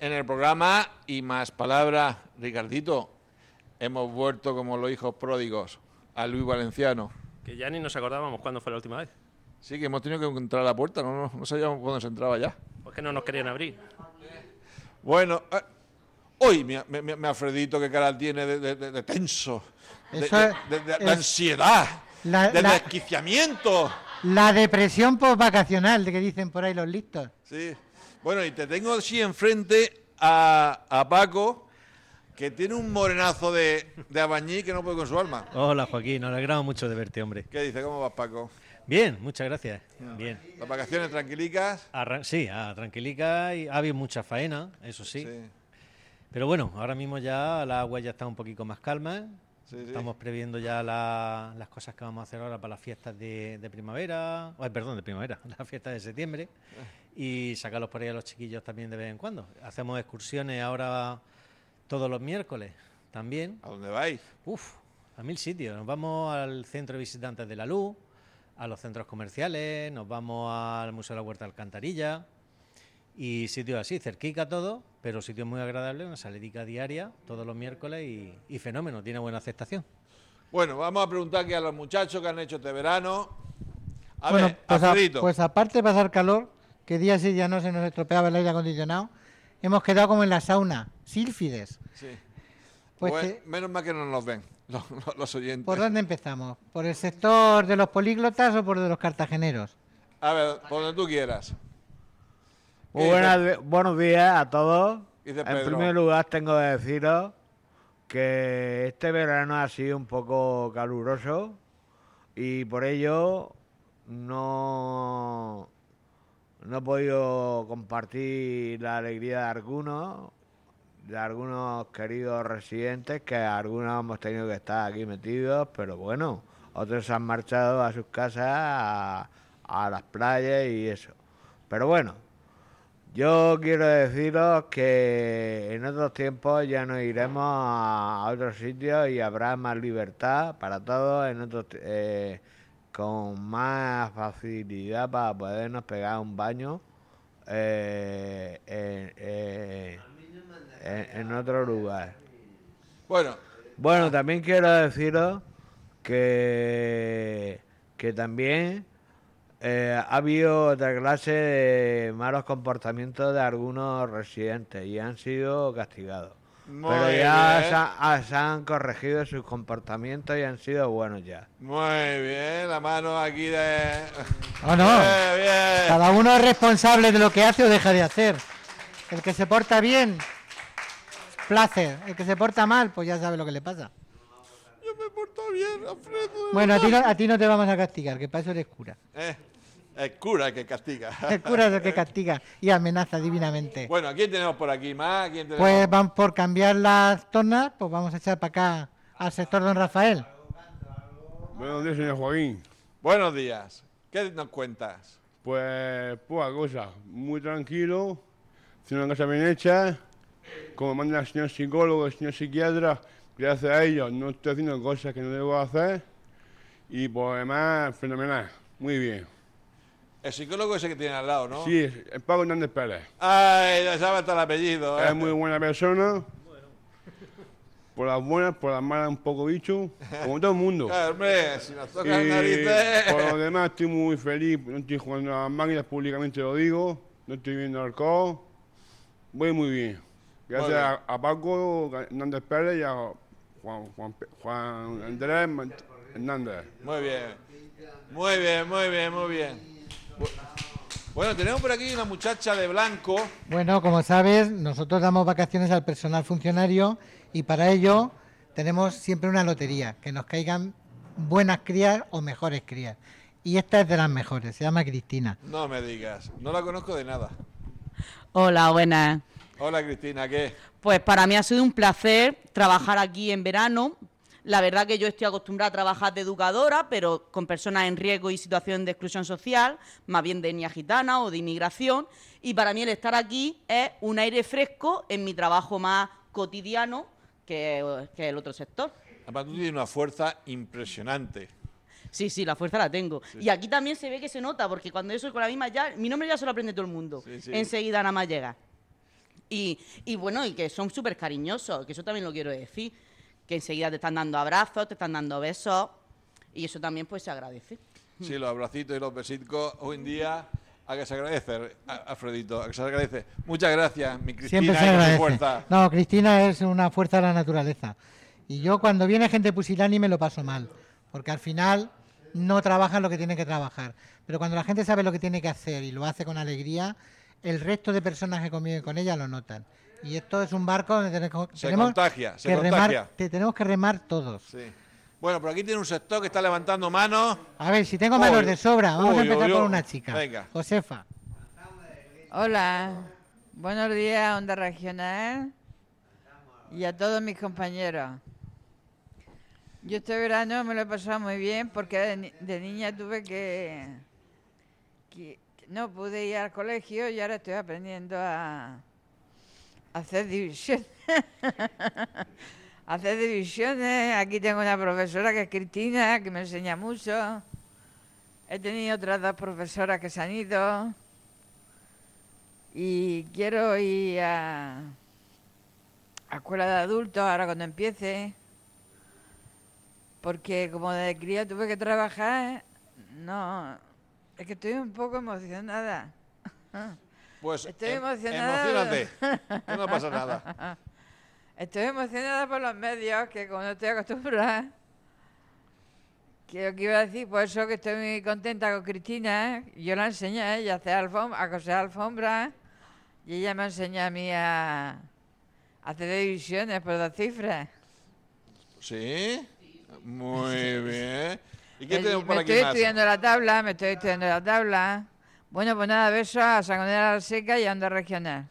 en el programa Y Más Palabras, Ricardito, hemos vuelto como los hijos pródigos a Luis Valenciano. Que ya ni nos acordábamos cuándo fue la última vez. Sí, que hemos tenido que entrar a la puerta, no, no, no sabíamos cuándo se entraba ya. Pues que no nos querían abrir. Bueno, eh, hoy mi- mi- mi Alfredito, qué cara tiene de, de- de- de tenso, de, Eso de- es- de- de- de es- ansiedad, La- de la- desquiciamiento. La depresión postvacacional de que dicen por ahí los listos. Sí. Bueno, y te tengo así enfrente a, a Paco, que tiene un morenazo de, de abañí que no puede con su alma. Hola Joaquín, nos alegramos mucho de verte, hombre. ¿Qué dice? ¿Cómo vas, Paco? Bien, muchas gracias. Bien. ¿Las vacaciones tranquilicas? Arran- sí, ah, tranquilica y ha habido mucha faena, eso sí. Pero bueno, ahora mismo ya la agua ya está un poquito más calma. Sí, sí. Estamos previendo ya la- las cosas que vamos a hacer ahora para las fiestas de, de primavera, ay, perdón, de primavera, las fiestas de septiembre, y sacarlos por ahí a los chiquillos también de vez en cuando. Hacemos excursiones ahora todos los miércoles también. ¿A dónde vais? Uf, a mil sitios. Nos vamos al centro de visitantes de la luz, a los centros comerciales, nos vamos al Museo de la Huerta de Alcantarilla y sitios así, cerquica todo, pero sitios muy agradables, una saledica diaria todos los miércoles y, y fenómeno, tiene buena aceptación. Bueno, vamos a preguntar aquí a los muchachos que han hecho este verano. A bueno, ver, pues, a- pues aparte de pasar calor, que día sí día no se nos estropeaba el aire acondicionado, hemos quedado como en la sauna, sílfides. Sí. Pues, menos mal que no nos ven los, los- los oyentes. ¿por dónde empezamos? ¿Por el sector de los políglotas o por de los cartageneros? A ver, por donde tú quieras. Muy ¿Qué buenas dice- di- buenos días a todos. Dice En primer lugar, tengo que deciros que este verano ha sido un poco caluroso y por ello no, no he podido compartir la alegría de algunos, de algunos queridos residentes, que algunos hemos tenido que estar aquí metidos, pero bueno, otros han marchado a sus casas, a, las playas y eso. Pero bueno, yo quiero deciros que en otros tiempos ya nos iremos a otros sitios y habrá más libertad para todos, en otros, eh, con más facilidad para podernos pegar un baño eh, en, eh, en- en otro lugar. Bueno, Bueno, también quiero deciros que, que también eh, ha habido otra clase de malos comportamientos de algunos residentes y han sido castigados. Muy Pero ya bien. se, ah, se han corregido sus comportamientos y han sido buenos ya. muy bien, la mano aquí de... ¿O no? Bien. Cada uno es responsable de lo que hace o deja de hacer. El que se porta bien, placer. El que se porta mal, pues ya sabe lo que le pasa. Yo me he portado bien, Alfredo. Bueno, a ti, no, verdad. a ti no te vamos a castigar, que para eso eres cura. Eh, el cura el que castiga. El cura es el que castiga y amenaza divinamente. Bueno, ¿a quién tenemos por aquí más? ¿A quién tenemos? Pues van por cambiar las tornas, pues vamos a echar para acá al sector Don Rafael. Buenos días, señor Joaquín. Buenos días. ¿Qué nos cuentas? Pues, poca cosa. Muy tranquilo. Haciendo una casa bien hecha. Como manda el señor psicólogo, el señor psiquiatra, gracias a ellos no estoy haciendo cosas que no debo hacer. Y por demás, fenomenal. Muy bien. El psicólogo ese que tiene al lado, ¿no? Sí, el Paco Hernández Pérez. Ay, ya sabe hasta el apellido. ¿eh? Es muy buena persona. Por las buenas, por las malas, un poco bicho. Como todo el mundo. Claro, hombre, si nos tocan narices... por lo demás estoy muy feliz, no estoy jugando a las máquinas, públicamente lo digo, no estoy viendo alcohol, voy muy bien. Gracias Muy bien. a, a Paco Hernández Pérez y a Juan, Juan, Andrés Hernández. Muy bien. Muy bien, muy bien, muy bien. Bu- Bueno, tenemos por aquí una muchacha de blanco. Bueno, como sabes, nosotros damos vacaciones al personal funcionario y para ello tenemos siempre una lotería, que nos caigan buenas crías o mejores crías. Y esta es de las mejores, se llama Cristina. No me digas, no la conozco de nada. Hola, buenas. Hola Cristina, ¿qué? Pues para mí ha sido un placer trabajar aquí en verano. La verdad que yo estoy acostumbrada a trabajar de educadora, pero con personas en riesgo y situación de exclusión social, más bien de etnia gitana o de inmigración. Y para mí el estar aquí es un aire fresco en mi trabajo más cotidiano que, que el otro sector. Además, tú tienes una fuerza impresionante. Sí, sí, la fuerza la tengo. Y aquí también se ve que se nota, porque cuando yo soy con la misma ya, mi nombre ya se lo aprende todo el mundo. Sí, sí. Enseguida nada más llega. Y, y bueno, y que son súper cariñosos, que eso también lo quiero decir. Que enseguida te están dando abrazos, te están dando besos, y eso también pues se agradece. Sí, los abracitos y los besitos hoy en día a que se agradece, a- Alfredito, a que se agradece. Muchas gracias, mi Cristina, Siempre se agradece. fuerza. No, Cristina es una fuerza de la naturaleza. Y yo cuando viene gente pusilánime lo paso mal, porque al final no trabajan lo que tienen que trabajar. Pero cuando la gente sabe lo que tiene que hacer y lo hace con alegría, el resto de personas que conviven con ella lo notan. Y esto es un barco donde tenemos, Se tenemos contagia, se que contagia. remar, te- tenemos que remar todos. Sí. Bueno, por aquí tiene un sector que está levantando manos. A ver, si tengo manos de sobra, vamos uy, a empezar uy, por una chica. Venga. Josefa. Hola, buenos días, Onda Regional y a todos mis compañeros. Yo este verano me lo he pasado muy bien porque de, ni- de niña tuve que, No pude ir al colegio y ahora estoy aprendiendo a hacer divisiones. Hacer divisiones. Aquí tengo una profesora que es Cristina, que me enseña mucho. He tenido otras dos profesoras que se han ido y quiero ir a, a escuela de adultos ahora cuando empiece, porque como de cría tuve que trabajar, no, es que estoy un poco emocionada. Pues Estoy em- emocionada. emocionate, que no pasa nada. Estoy emocionada por los medios, que como no estoy acostumbrada, que lo que iba a decir, por eso que estoy muy contenta con Cristina, yo la enseñé a ella a hacer alfombra, a coser alfombras, y ella me enseña a mí a, a hacer divisiones por dos cifras. ¿Sí? Muy bien. ¿Y qué Eh, tenemos por me aquí estoy más? estudiando la tabla, me estoy estudiando la tabla. Bueno, pues nada, besos a Sangonera la Seca y a Onda Regional.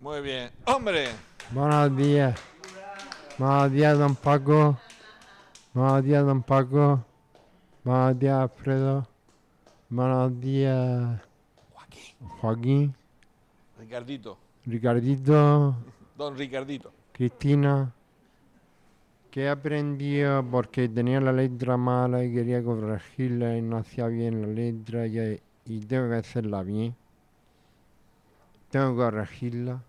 Muy bien. ¡Hombre! Buenos días. Buenos días, don Paco. Buenos días, don Paco. Buenos días, Alfredo. Buenos días, Joaquín, Ricardito. Ricardito, Don Ricardito. Cristina. Que he aprendido porque tenía la letra mala y quería corregirla y no hacía bien la letra y, y tengo que hacerla bien. Tengo que corregirla.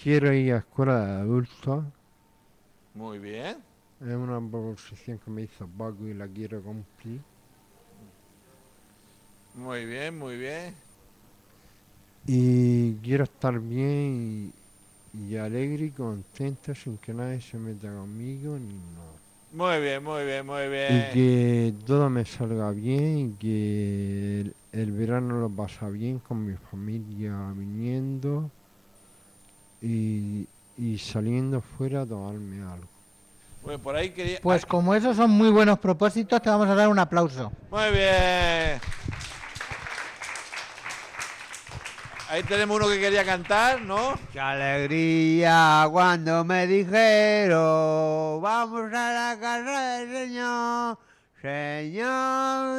Quiero ir a escuela de adultos. Muy bien. Es una proposición que me hizo Paco y la quiero cumplir. Muy bien, muy bien. Y quiero estar bien y, y alegre y contento sin que nadie se meta conmigo ni nada. Muy bien, muy bien, muy Y bien. que todo me salga bien y que el, el verano lo pasa bien con mi familia viniendo y, y saliendo fuera a tomarme algo. Bueno, por ahí quería... Pues como esos son muy buenos propósitos, te vamos a dar un aplauso. Muy bien. Ahí tenemos uno que quería cantar, ¿no? Qué alegría cuando me dijeron, vamos a la casa del Señor. Señor,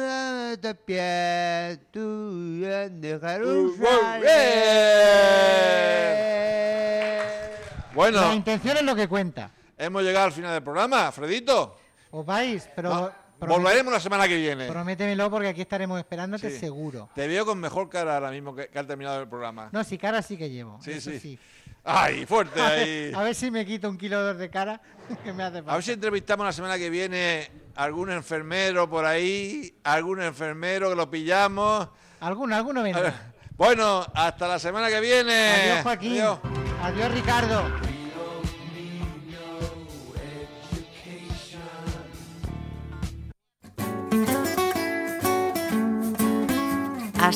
de pies, tú de Jerusalén. Bueno, La intención es lo que cuenta. hemos llegado al final del programa, Fredito. Os vais, pero No, volveremos la semana que viene. prométemelo porque aquí estaremos esperándote Sí. seguro. Te veo con mejor cara ahora mismo que, que al terminado el programa. No, si cara sí que llevo. Sí, sí. Ay, fuerte A ahí. ver, a ver si me quito un kilo de cara que me hace falta. A ver si entrevistamos la semana que viene a algún enfermero por ahí, algún enfermero que lo pillamos. Alguno, alguno vendrá. Bueno, hasta la semana que viene. Adiós, Joaquín. Adiós. Adiós, Ricardo.